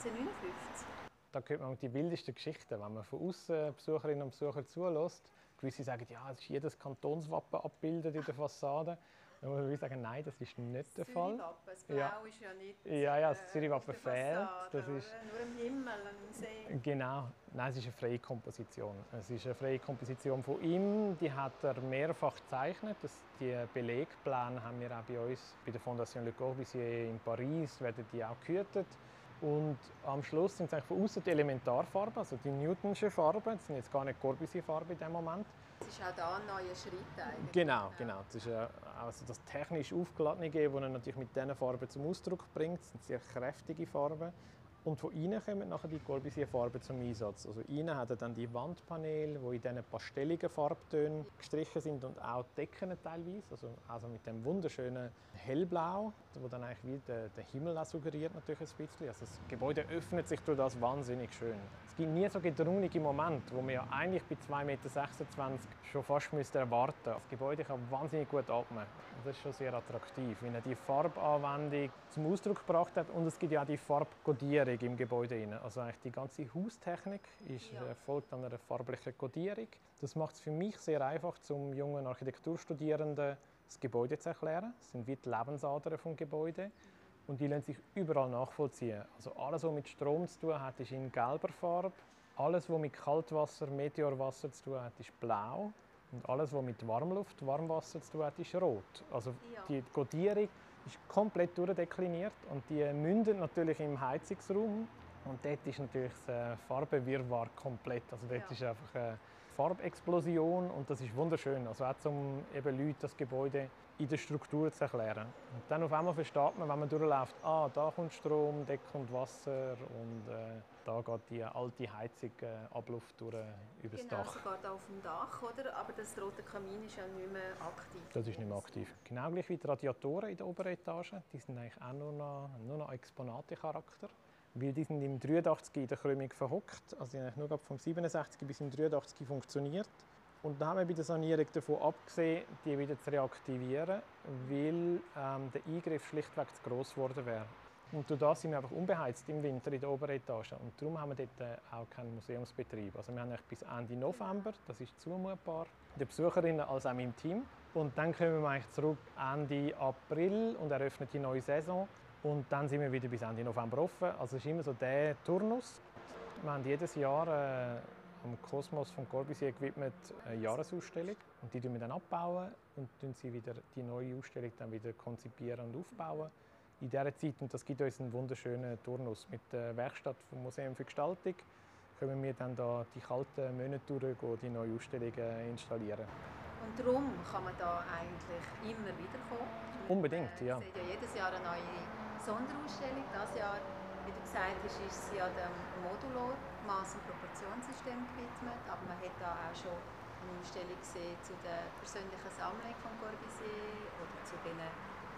1959. Da hört man die wildesten Geschichten, wenn man von außen Besucherinnen und Besucher zulässt. Gewisse sagen, ja, es ist jedes Kantonswappen abgebildet in der Fassade. Dann muss man sagen, nein, das ist nicht der Fall. Das Blau ja. ist ja nicht. Ja, ja, das äh, Zürichwappen fehlt. Das ist nur im Himmel, im See. Genau. Nein, es ist eine freie Komposition. Es ist eine freie Komposition von ihm. Die hat er mehrfach gezeichnet. Das, die Belegpläne haben wir auch bei uns bei der Fondation Le Corbusier in Paris werden die auch gehütet. Und am Schluss sind es eigentlich von außen die Elementarfarben, also die Newtonsche Farben. Das sind jetzt gar nicht Corbusier-Farben in dem Moment. Es ist auch da ein neuer Schritt eigentlich. Genau, genau. Das ist äh, also das technisch aufgeladene, das er natürlich mit diesen Farben zum Ausdruck bringt. Das sind sehr kräftige Farben. Und von innen kommen nachher die Corbusier-Farben zum Einsatz. Also innen hat er dann die Wandpaneele, die in diesen pastelligen Farbtönen gestrichen sind und auch die Decken teilweise. Also, also mit dem wunderschönen Hellblau, wo dann eigentlich wie der, der Himmel auch suggeriert natürlich ein bisschen. Also das Gebäude öffnet sich durch das wahnsinnig schön. Es gibt nie so gedrungene Momente, wo man ja eigentlich bei 2,26 Meter schon fast müsste erwarten müsste. Das Gebäude kann wahnsinnig gut atmen. Das ist schon sehr attraktiv, wenn er die Farbanwendung zum Ausdruck gebracht hat. Und es gibt ja auch die Farbkodierung im Gebäude. Also eigentlich die ganze Haustechnik ist, ja. folgt an einer farblichen Kodierung. Das macht es für mich sehr einfach, zum jungen Architekturstudierenden das Gebäude zu erklären. Das sind wie die Lebensadern vom Gebäude. Und die lassen sich überall nachvollziehen. Also alles, was mit Strom zu tun hat, ist in gelber Farbe. Alles, was mit Kaltwasser, Meteorwasser zu tun hat, ist blau. Und alles, was mit Warmluft, Warmwasser zu tun hat, ist rot. Also ja. die Kodierung ist komplett durchdekliniert und die mündet natürlich im Heizungsraum. Und dort ist natürlich das äh, Farbenwirrwarr komplett. Also dort ja. ist einfach eine Farbexplosion und das ist wunderschön. Also auch um eben Leuten das Gebäude in der Struktur zu erklären. Und dann auf einmal versteht man, wenn man durchläuft, ah, da kommt Strom, da kommt Wasser und äh, da geht die alte Heizung äh, Abluft durch, über das genau, Dach. Genau, geht auf dem Dach, oder? aber das rote Kamin ist ja nicht mehr aktiv. Das ist nicht mehr aktiv. Genau gleich wie die Radiatoren in der oberen Etage, die sind eigentlich auch nur noch, nur noch Exponate-Charakter. Weil die sind im 83 in der Krümmung verhockt, also die nur vom 67 bis im 83 funktioniert. Und dann haben wir bei der Sanierung davon abgesehen, die wieder zu reaktivieren, weil ähm, der Eingriff schlichtweg zu gross geworden wäre. Und durch das sind wir einfach unbeheizt im Winter in der oberen Etage. Und darum haben wir dort äh, auch keinen Museumsbetrieb. Also wir haben bis Ende November, das ist zumutbar, die Besucherinnen als auch im Team. Und dann kommen wir eigentlich zurück Ende April und eröffnen die neue Saison. Und dann sind wir wieder bis Ende November offen. Also es ist immer so der Turnus. Wir haben jedes Jahr äh, am Kosmos von Corbusier gewidmet eine Jahresausstellung und die bauen wir dann abbauen und dann sie wieder die neue Ausstellung dann wieder konzipieren und aufbauen. In dieser Zeit, und das gibt uns einen wunderschönen Turnus mit der Werkstatt vom Museum für Gestaltung, können wir dann da die kalten Monate durchgehen, die neue Ausstellung installieren. Und darum kann man da eigentlich immer wieder kommen? Unbedingt, ja. Es ist ja jedes Jahr eine neue Sonderausstellung. Dieses Jahr wie du gesagt hast, ist sie ja dem Modular Maß- und Proportionssystem gewidmet, aber man hat da auch schon eine Ausstellung gesehen zu der persönlichen Sammlung von Corbusier oder zu den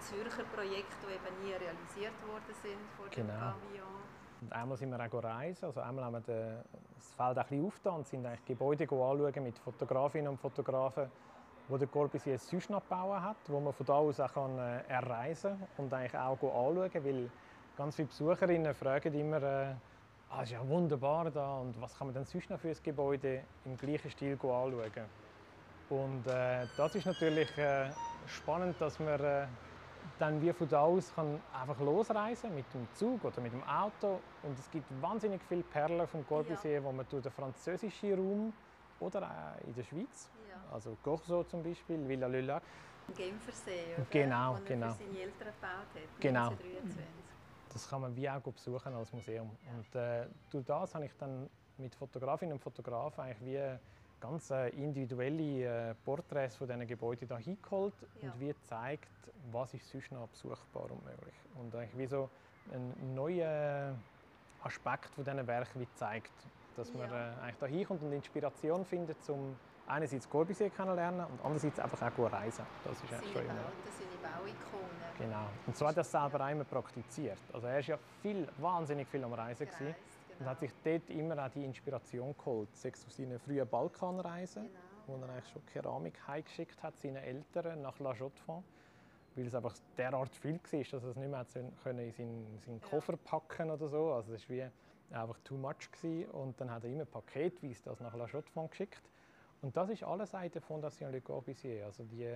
Zürcher Projekten, die eben nie realisiert worden sind vor genau. dem Pavillon. Und einmal sind wir auch reisen, also einmal haben wir das Feld ein bisschen aufgetan und sind eigentlich Gebäude anschauen mit Fotografinnen und Fotografen, wo der Corbusier sonst noch gebaut hat, wo man von da aus auch kann, äh, erreisen und eigentlich auch anschauen, weil Ganz viele Besucherinnen fragen immer, äh, ah, ist ja wunderbar da und was kann man denn sonst noch für ein Gebäude im gleichen Stil anschauen? Und äh, das ist natürlich äh, spannend, dass man äh, dann wie von da aus kann einfach losreisen mit dem Zug oder mit dem Auto und es gibt wahnsinnig viele Perlen vom Corbusier, ja. wo man durch den französischen Raum oder auch in der Schweiz, ja. also Corso zum Beispiel, Villa Lulac. Genfersee, oder? Genau, wo genau. Seine Eltern gebaut hat, genau. 1923 das kann man wie auch besuchen als Museum. Und äh, durch das habe ich dann mit Fotografinnen und Fotografen eigentlich wie ganz äh, individuelle äh, Porträts von diesen Gebäuden da hingeholt ja. und wie gezeigt, was ist sonst noch besuchbar und möglich. Und eigentlich wie so ein neuer Aspekt von diesen Werken wie zeigt, dass man ja. äh, eigentlich da hinkommt und Inspiration findet, um einerseits Corbusier kennenlernen und andererseits einfach auch reisen. Das ist eigentlich schon immer. Das sind Bauikonen. Genau. Und so hat er das selber immer praktiziert. Also er war ja viel, wahnsinnig viel am Reisen Gereist, genau. und hat sich dort immer auch die Inspiration geholt, sechs aus seinen frühen Balkanreisen, genau. wo er eigentlich schon Keramik heimgeschickt hat, seinen Eltern nach La Chaux-de-Fonds weil es einfach derart viel war, dass er es nicht mehr in seinen, seinen Koffer packen oder so. Also es war wie einfach too much gewesen. und dann hat er immer paketweise das nach La Chaux-de-Fonds geschickt. Und das ist alles eine der Fondation Le Corbusier. Also die,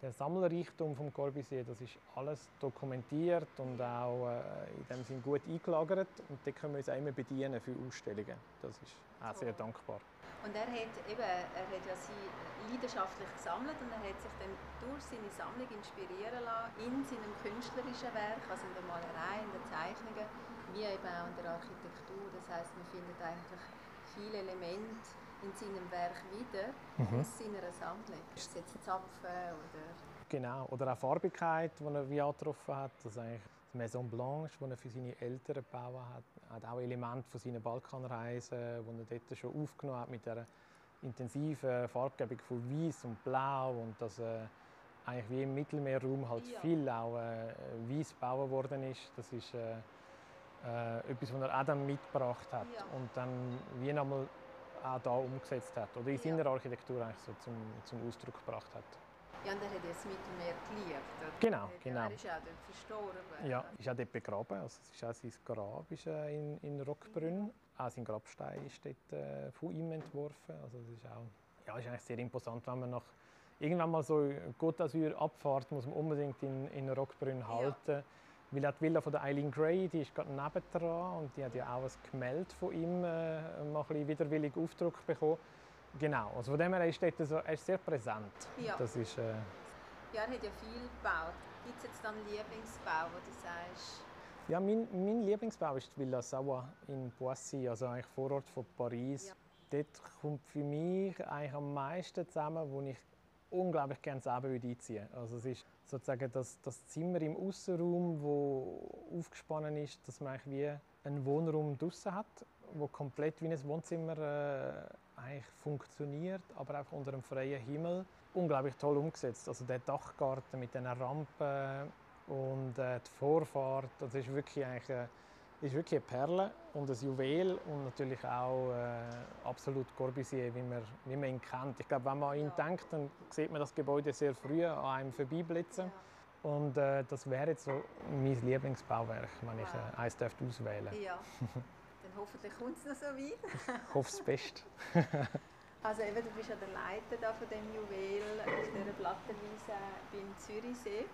der Sammlerreichtum vom Corbusier, das ist alles dokumentiert und auch äh, in dem Sinn gut eingelagert und da können wir uns auch immer bedienen für Ausstellungen. Das ist auch sehr dankbar. Und er hat, eben, er hat ja sie leidenschaftlich gesammelt und er hat sich dann durch seine Sammlung inspirieren lassen in seinem künstlerischen Werk, also in der Malerei, in den Zeichnungen, wie eben auch in der Architektur. Das heißt, man findet eigentlich viele Elemente in seinem Werk wieder mhm. aus seiner Sammlung? Ist es jetzt Zapfen oder... Genau, oder auch Farbigkeit, die er wie angetroffen hat. Also eigentlich, die Maison Blanche, die er für seine Eltern gebaut hat, hat auch Elemente von seinen Balkanreisen, die er dort schon aufgenommen hat mit der intensiven Farbgebung von Weiß und Blau und dass äh, eigentlich wie im Mittelmeerraum halt Ja. viel auch äh, weiß gebaut worden ist. Das ist äh, äh, etwas, was er auch dann mitgebracht hat Ja. und dann wie nochmal auch da umgesetzt hat oder in Ja. seiner Architektur eigentlich so zum, zum Ausdruck gebracht hat. Ja, und er hat ja das Mittelmeer geliebt. Oder? Genau, Er genau. Er ist ja auch dort verstorben. Ja, ist auch dort begraben. Also es ist auch sein Grab ist, äh, in, in Rockbrünn. Auch sein Grabstein ist dort äh, von ihm entworfen. Also das ist auch ja, ist eigentlich sehr imposant, wenn man nach irgendwann mal so Côte d'Azur abfahrt, muss man unbedingt in, in Rockbrünn halten. Weil auch die Villa von der Eileen Gray, die ist gerade nebendran und die hat ja auch ein Gemälde von ihm äh, mal ein bisschen widerwillig Aufdruck bekommen. Genau, also von dem her ist dort so, er ist sehr präsent. Ja. Das ist, äh, Ja, er hat ja viel gebaut. Gibt es jetzt dann einen Lieblingsbau, wo du sagst, Ja, mein, mein Lieblingsbau ist die Villa Savoie in Boissy, also eigentlich Vorort von Paris. Ja. Dort kommt für mich eigentlich am meisten zusammen, wo ich unglaublich gerne selber einziehen würde. Also es ist sozusagen das, das Zimmer im Außenraum, wo aufgespannt ist, dass man eigentlich wie einen Wohnraum draussen hat, wo komplett wie ein Wohnzimmer äh, eigentlich funktioniert, aber auch unter einem freien Himmel. Unglaublich toll umgesetzt. Also der Dachgarten mit den Rampen und äh, die Vorfahrt, das ist wirklich, eigentlich, äh, ist wirklich eine Perle und ein Juwel und natürlich auch äh, absolut Corbusier, wie man, wie man ihn kennt. Ich glaube, wenn man an ihn denkt, dann sieht man das Gebäude sehr früh an einem vorbeiblitzen. Und äh, das wäre jetzt so mein Lieblingsbauwerk, wenn ich äh, eins dürfte auswählen ja, dann hoffentlich kommt es noch so weit. Ich hoffe es best. Also eben, du bist ja der Leiter da von dem Juwel auf dieser Plattenwiese beim Zürichsee.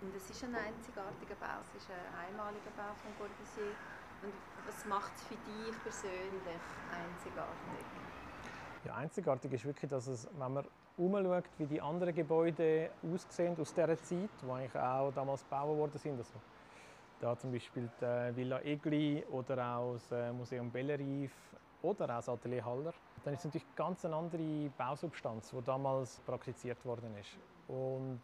Und es ist ein einzigartiger Bau, es ist ein einmaliger Bau von Corbusier. Und was macht es für dich persönlich einzigartig? Ja, einzigartig ist wirklich, dass es, wenn man umschaut, wie die anderen Gebäude aussehen aus dieser Zeit, die eigentlich auch damals gebaut worden sind. Also, da zum Beispiel die äh, Villa Egli oder auch das äh, Museum Bellerive oder auch das Atelier Haller. Dann ist es natürlich ganz eine andere Bausubstanz, die damals praktiziert worden ist. Und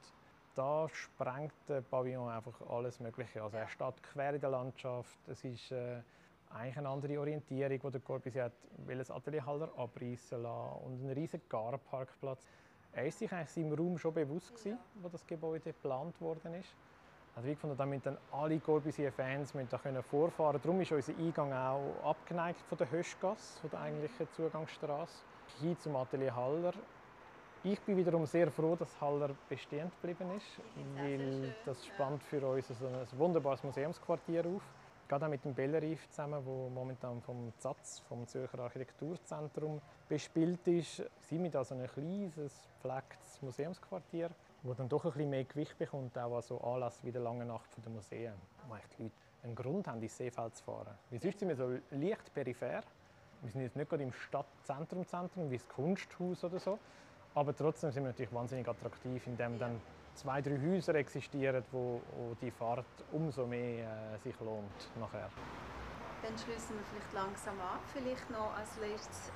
da sprengt der Pavillon einfach alles Mögliche. Also er steht quer in der Landschaft. Es ist äh, eigentlich eine andere Orientierung, die der Corbusier hat, will das Atelier Haller abreißen lassen und einen riesigen Garparkplatz. Er ist sich eigentlich seinem Raum schon bewusst gewesen, wo das Gebäude geplant worden ist. Also wie gefunden, da müssen dann alle Corbusier-Fans da können vorfahren. Darum ist unser Eingang auch abgeneigt von der Höschgasse, von der eigentlichen Zugangsstraße, hin zum Atelier Haller. Ich bin wiederum sehr froh, dass Haller bestehend geblieben ist, weil das spannt für uns so ein wunderbares Museumsquartier auf. Gerade auch mit dem Bellerive zusammen, wo momentan vom ZAZ, vom Zürcher Architekturzentrum, bespielt ist, sind wir da so ein kleines, gepflegtes Museumsquartier, wo dann doch ein bisschen mehr Gewicht bekommt, auch an so Anlass wie der Lange Nacht der Museen, wo die Leute einen Grund haben, ins Seefeld zu fahren. Weil sonst sind wir so leicht peripher. Wir sind jetzt nicht gerade im Stadtzentrum, Zentrum, wie das Kunsthaus oder so. Aber trotzdem sind wir natürlich wahnsinnig attraktiv, indem dann zwei, drei Häuser existieren, wo, wo die Fahrt umso mehr äh, sich lohnt nachher. Dann schließen wir vielleicht langsam ab. Vielleicht noch als letztes,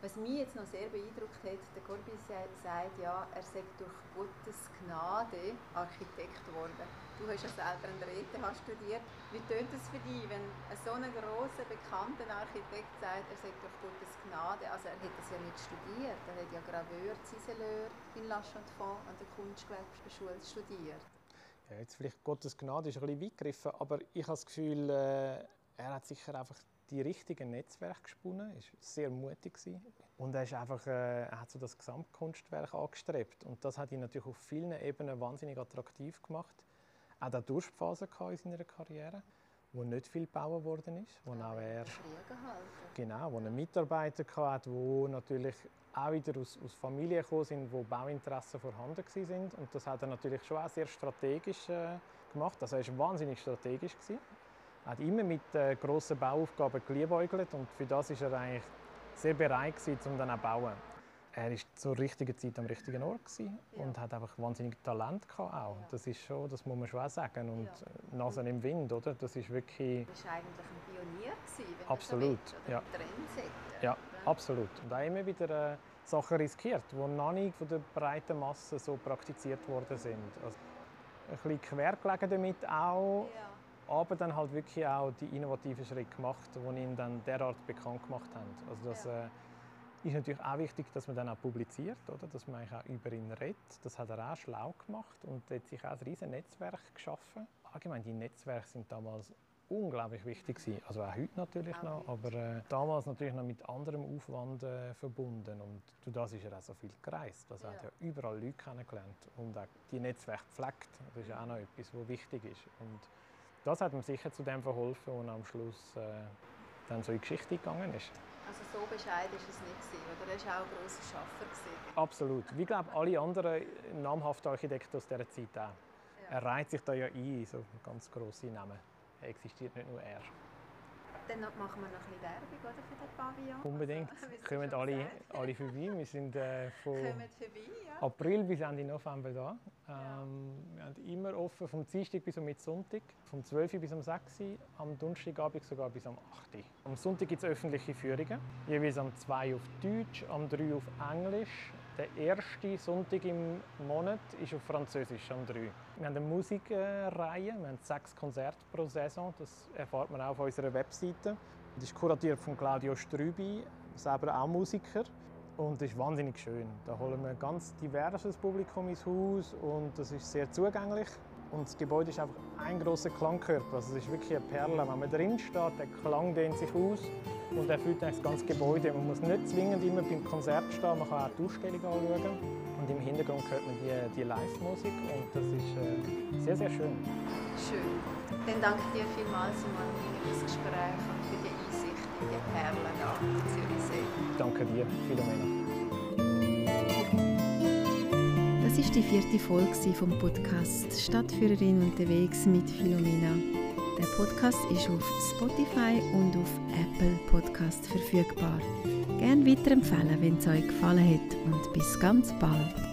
was mich jetzt noch sehr beeindruckt hat, der Corbusier sagt, ja, er sei durch Gottes Gnade Architekt geworden. Du hast ja selber an der ETH studiert. Wie tönt es für dich, wenn so ein grosser, bekannter Architekt sagt, er sei durch Gottes Gnade, also er hat das ja nicht studiert, er hat ja Graveur, Ziseleur in La Chaux-de-Fonds an der Kunstgewerbeschule studiert. Ja, jetzt vielleicht Gottes Gnade ist ein bisschen weit gegriffen, aber ich habe das Gefühl, äh, er hat sicher einfach die richtigen Netzwerke gesponnen, ist sehr mutig gewesen. und er ist einfach, äh, er hat so das Gesamtkunstwerk angestrebt und das hat ihn natürlich auf vielen Ebenen wahnsinnig attraktiv gemacht. Auch Durchphasen gehabt in seiner Karriere, wo nicht viel gebaut worden ist, wo auch er. Genau, wo einen Mitarbeiter hatte, die natürlich auch wieder aus, aus Familien gekommen sind, wo Bauinteressen vorhanden sind. Und das hat er natürlich schon auch sehr strategisch äh, gemacht. Also er war wahnsinnig strategisch. Gewesen. Er hat immer mit äh, grossen Bauaufgaben geliebäugelt und für das ist er eigentlich sehr bereit gewesen, um dann auch zu bauen. Er war zur richtigen Zeit am richtigen Ort gewesen Ja. und hat einfach wahnsinnig Talent gehabt auch. Ja. Das ist schon, das muss man schon sagen. Und Ja. Nase im Wind, oder? Das ist wirklich Er war eigentlich ein Pionier, gewesen, wenn Absolut, so will, ja. Trendsetter. Ja, absolut. Und auch immer wieder äh, Sachen riskiert, die noch nicht von der breiten Masse so praktiziert worden sind. Also, ein bisschen quer gelegen damit auch, aber dann halt wirklich auch die innovativen Schritte gemacht, die ihn dann derart bekannt gemacht haben. Also das Ja. äh, ist natürlich auch wichtig, dass man dann auch publiziert, oder? dass man eigentlich auch über ihn redet. Das hat er auch schlau gemacht und hat sich auch ein riesiges Netzwerk geschaffen. Allgemein, die Netzwerke sind damals unglaublich wichtig gewesen. Also auch heute natürlich Auch noch, heute. aber äh, damals natürlich noch mit anderem Aufwand äh, verbunden. Und durch das ist er auch so viel gereist. Also er hat Ja. ja überall Leute kennengelernt und auch die Netzwerke gepflegt. Das ist auch noch etwas, was wichtig ist. Und das hat ihm sicher zu dem verholfen, und am Schluss äh, dann so in die Geschichte gegangen ist. Also so bescheiden ist es nicht gewesen, oder? Er war auch ein grosser Schaffer. Gewesen. Absolut. Wie glaube alle anderen namhaften Architekten aus dieser Zeit auch. Ja. Er reiht sich da ja ein, in so ganz grosse Namen. Er existiert nicht nur er. Dann machen wir noch ein bisschen Werbung oder, für den Pavillon. Unbedingt. Also, Kommen alle, alle vorbei. Wir sind äh, von vorbei, ja. April bis Ende November da. Ähm, Wir haben immer offen vom Dienstag bis zum Sonntag, vom 12 Uhr bis um 6 Uhr, am Donnerstagabend sogar bis am 8 Uhr. Am Sonntag gibt es öffentliche Führungen, jeweils am 2 auf Deutsch, am 3 auf Englisch. Der erste Sonntag im Monat ist auf Französisch am 3. Wir haben eine Musikreihe, wir haben sechs Konzerte pro Saison, das erfahrt man auch auf unserer Webseite. Das ist kuratiert von Claudio Strübi, selber auch Musiker. Und das ist wahnsinnig schön. Da holen wir ein ganz diverses Publikum ins Haus und das ist sehr zugänglich. Und das Gebäude ist einfach ein großer Klangkörper. Also es ist wirklich eine Perle. Wenn man drin steht, der Klang dehnt sich aus und erfüllt das ganze Gebäude. Man muss nicht zwingend immer beim Konzert stehen, man kann auch die Ausstellung anschauen. Und im Hintergrund hört man die, die Live-Musik und das ist äh, sehr, sehr schön. Schön. Dann danke dir vielmals, Simon, für das Gespräch und für die Einsicht in die Perlen da am Zürichsee. Danke dir, Philomena. Ist die vierte Folge vom Podcast Stadtführerin unterwegs mit Philomena. Der Podcast ist auf Spotify und auf Apple Podcast verfügbar. Gerne weiterempfehlen, wenn es euch gefallen hat und bis ganz bald.